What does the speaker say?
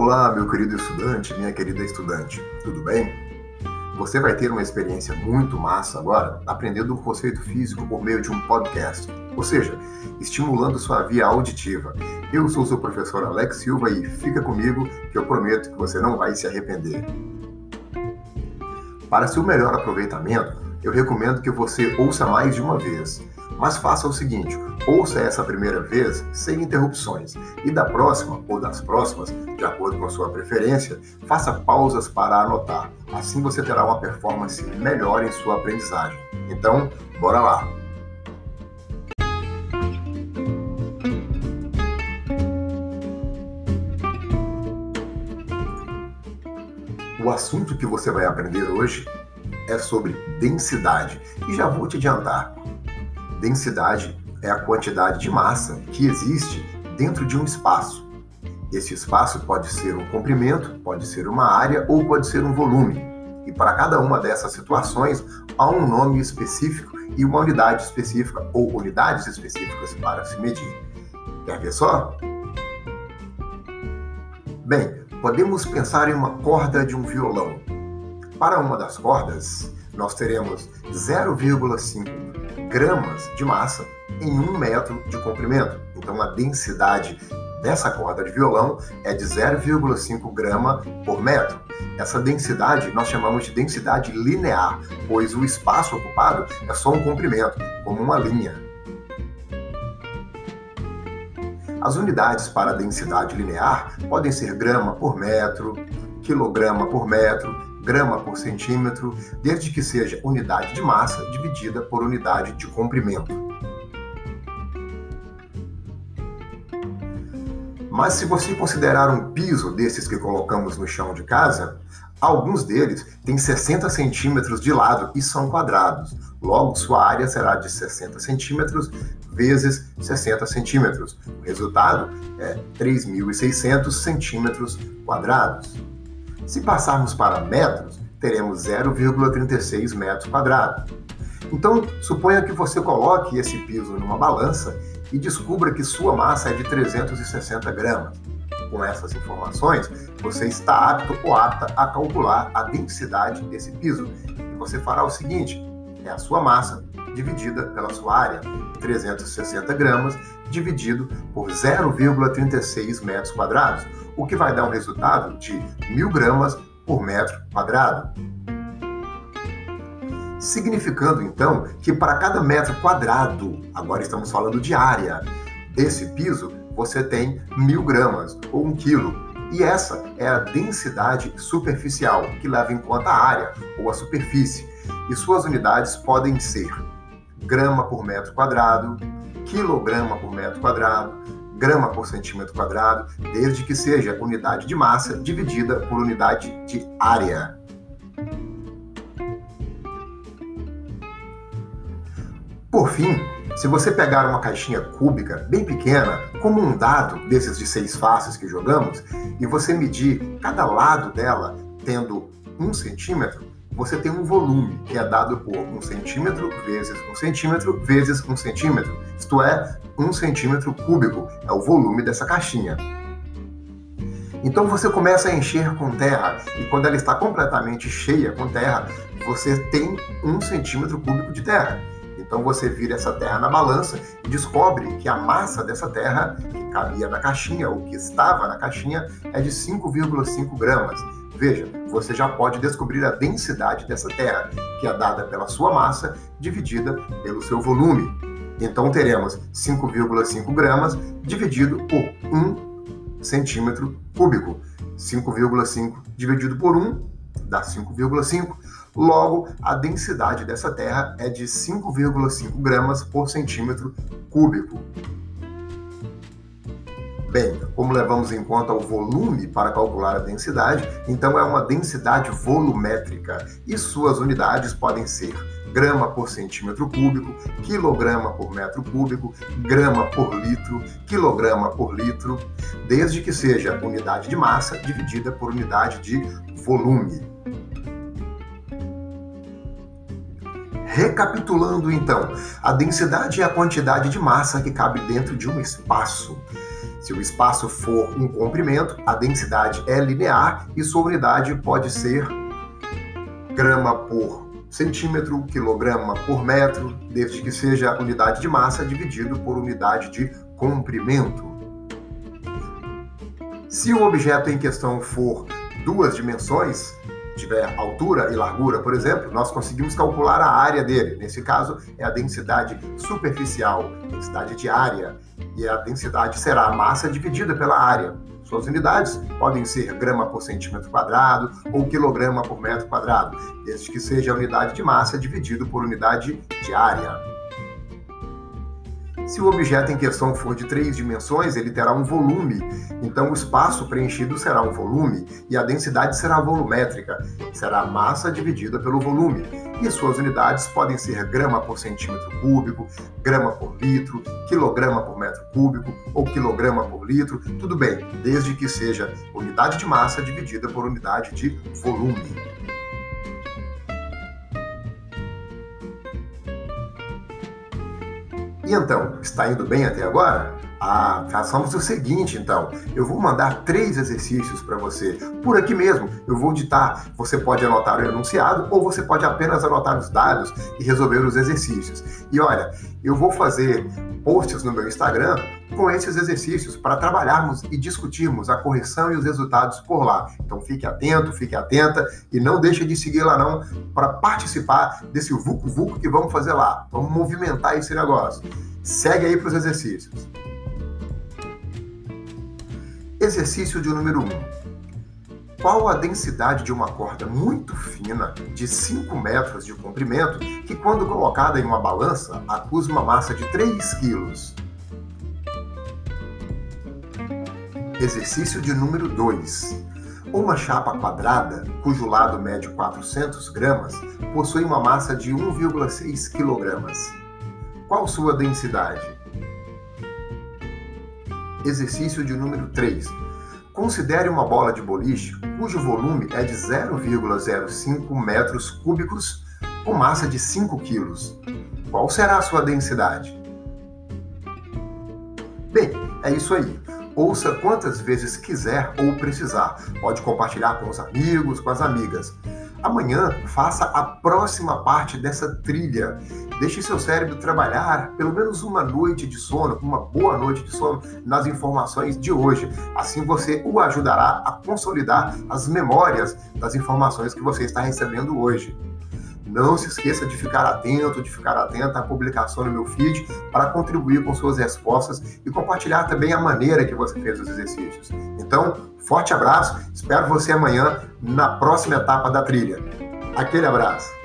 Olá, meu querido estudante, minha querida estudante, tudo bem? Você vai ter uma experiência muito massa agora aprendendo um conceito físico por meio de um podcast, ou seja, estimulando sua via auditiva. Eu sou seu professor Alex Silva e fica comigo que eu prometo que você não vai se arrepender. Para seu melhor aproveitamento, eu recomendo que você ouça mais de uma vez. Mas faça o seguinte: ouça essa primeira vez sem interrupções e da próxima ou das próximas, de acordo com a sua preferência, faça pausas para anotar. Assim você terá uma performance melhor em sua aprendizagem. Então, bora lá! O assunto que você vai aprender hoje é sobre densidade. E já vou te adiantar: densidade é a quantidade de massa que existe dentro de um espaço. Esse espaço pode ser um comprimento, pode ser uma área ou pode ser um volume. E para cada uma dessas situações há um nome específico e uma unidade específica ou unidades específicas para se medir. Quer ver só? Bem, podemos pensar em uma corda de um violão. Para uma das cordas, nós teremos 0,5 gramas de massa em um metro de comprimento. Então, a densidade dessa corda de violão é de 0,5 grama por metro. Essa densidade nós chamamos de densidade linear, pois o espaço ocupado é só um comprimento, como uma linha. As unidades para densidade linear podem ser grama por metro, quilograma por metro, grama por centímetro, desde que seja unidade de massa dividida por unidade de comprimento. Mas se você considerar um piso desses que colocamos no chão de casa, alguns deles têm 60 centímetros de lado e são quadrados. Logo, sua área será de 60 centímetros vezes 60 centímetros. O resultado é 3.600 centímetros quadrados. Se passarmos para metros, teremos 0,36 metros quadrados. Então, suponha que você coloque esse piso numa balança e descubra que sua massa é de 360 gramas. Com essas informações, você está apto ou apta a calcular a densidade desse piso. E você fará o seguinte: é a sua massa dividida pela sua área, 360 gramas, dividido por 0,36 metros quadrados, o que vai dar um resultado de 1.000 gramas por metro quadrado significando então que para cada metro quadrado, agora estamos falando de área, desse piso, você tem mil gramas ou um quilo. E essa é a densidade superficial, que leva em conta a área ou a superfície. E suas unidades podem ser grama por metro quadrado, quilograma por metro quadrado, grama por centímetro quadrado, desde que seja unidade de massa dividida por unidade de área. Por fim, se você pegar uma caixinha cúbica bem pequena, como um dado desses de seis faces que jogamos, e você medir cada lado dela tendo um centímetro, você tem um volume que é dado por um centímetro vezes um centímetro vezes um centímetro, isto é, um centímetro cúbico é o volume dessa caixinha. Então você começa a encher com terra e quando ela está completamente cheia com terra, você tem um centímetro cúbico de terra. Então você vira essa terra na balança e descobre que a massa dessa terra, que cabia na caixinha, ou que estava na caixinha, é de 5,5 gramas. Veja, você já pode descobrir a densidade dessa terra, que é dada pela sua massa dividida pelo seu volume. Então teremos 5,5 gramas dividido por 1 centímetro cúbico. 5,5 dividido por 1 dá 5,5. Logo, a densidade dessa terra é de 5,5 gramas por centímetro cúbico. Bem, como levamos em conta o volume para calcular a densidade, então é uma densidade volumétrica e suas unidades podem ser grama por centímetro cúbico, quilograma por metro cúbico, grama por litro, quilograma por litro, desde que seja unidade de massa dividida por unidade de volume. Recapitulando então, a densidade é a quantidade de massa que cabe dentro de um espaço. Se o espaço for um comprimento, a densidade é linear e sua unidade pode ser grama por centímetro, quilograma por metro, desde que seja unidade de massa dividido por unidade de comprimento. Se o objeto em questão for duas dimensões, tiver altura e largura, por exemplo, nós conseguimos calcular a área dele. Nesse caso, é a densidade superficial, densidade de área, e a densidade será a massa dividida pela área. Suas unidades podem ser grama por centímetro quadrado ou quilograma por metro quadrado, desde que seja a unidade de massa dividido por unidade de área. Se o objeto em questão for de três dimensões, ele terá um volume, então o espaço preenchido será um volume e a densidade será volumétrica, será a massa dividida pelo volume. E suas unidades podem ser grama por centímetro cúbico, grama por litro, quilograma por metro cúbico ou quilograma por litro, tudo bem, desde que seja unidade de massa dividida por unidade de volume. E então, está indo bem até agora? Ah, façamos o seguinte, então. Eu vou mandar três exercícios para você. Por aqui mesmo, eu vou ditar. Você pode anotar o enunciado ou você pode apenas anotar os dados e resolver os exercícios. E olha, eu vou fazer posts no meu Instagram com esses exercícios para trabalharmos e discutirmos a correção e os resultados por lá. Então fique atento, fique atenta e não deixe de seguir lá não para participar desse vucu vucu que vamos fazer lá. Vamos movimentar esse negócio. Segue aí para os exercícios. Exercício de número 1. Um. Qual a densidade de uma corda muito fina, de 5 metros de comprimento, que, quando colocada em uma balança, acusa uma massa de 3 quilos? Exercício de número 2. Uma chapa quadrada, cujo lado mede 400 gramas, possui uma massa de 1,6 quilogramas. Qual sua densidade? Exercício de número 3. Considere uma bola de boliche cujo volume é de 0,05 metros cúbicos com massa de 5 quilos. Qual será a sua densidade? Bem, é isso aí. Ouça quantas vezes quiser ou precisar. Pode compartilhar com os amigos, com as amigas. Amanhã, faça a próxima parte dessa trilha. Deixe seu cérebro trabalhar pelo menos uma noite de sono, uma boa noite de sono, nas informações de hoje. Assim você o ajudará a consolidar as memórias das informações que você está recebendo hoje. Não se esqueça de ficar atento, de ficar atenta à publicação no meu feed para contribuir com suas respostas e compartilhar também a maneira que você fez os exercícios. Então, forte abraço, espero você amanhã na próxima etapa da trilha. Aquele abraço.